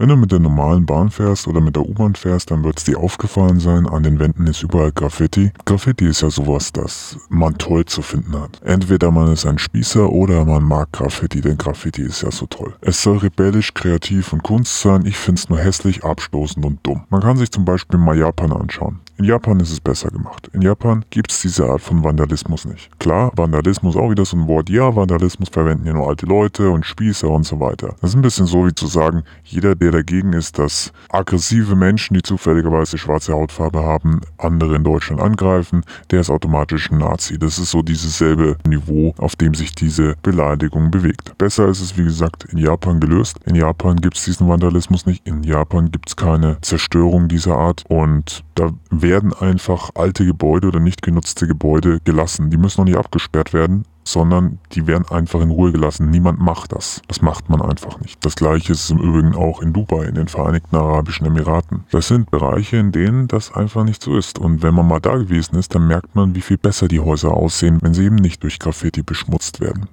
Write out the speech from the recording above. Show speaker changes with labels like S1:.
S1: Wenn du mit der normalen Bahn fährst oder mit der U-Bahn fährst, dann wird es dir aufgefallen sein, an den Wänden ist überall Graffiti. Graffiti ist ja sowas, das man toll zu finden hat. Entweder man ist ein Spießer oder man mag Graffiti, denn Graffiti ist ja so toll. Es soll rebellisch, kreativ und Kunst sein, ich find's nur hässlich, abstoßend und dumm. Man kann sich zum Beispiel mal Japan anschauen. In Japan ist es besser gemacht. In Japan gibt es diese Art von Vandalismus nicht. Klar, Vandalismus auch wieder so ein Wort. Ja, Vandalismus verwenden ja nur alte Leute und Spießer und so weiter. Das ist ein bisschen so wie zu sagen, jeder, der dagegen ist, dass aggressive Menschen, die zufälligerweise schwarze Hautfarbe haben, andere in Deutschland angreifen, der ist automatisch ein Nazi. Das ist so dieses selbe Niveau, auf dem sich diese Beleidigung bewegt. Besser ist es, wie gesagt, in Japan gelöst. In Japan gibt es diesen Vandalismus nicht. In Japan gibt es keine Zerstörung dieser Art und da werden einfach alte Gebäude oder nicht genutzte Gebäude gelassen. Die müssen noch nicht abgesperrt werden, sondern die werden einfach in Ruhe gelassen. Niemand macht das. Das macht man einfach nicht. Das gleiche ist im Übrigen auch in Dubai, in den Vereinigten Arabischen Emiraten. Das sind Bereiche, in denen das einfach nicht so ist. Und wenn man mal da gewesen ist, dann merkt man, wie viel besser die Häuser aussehen, wenn sie eben nicht durch Graffiti beschmutzt werden.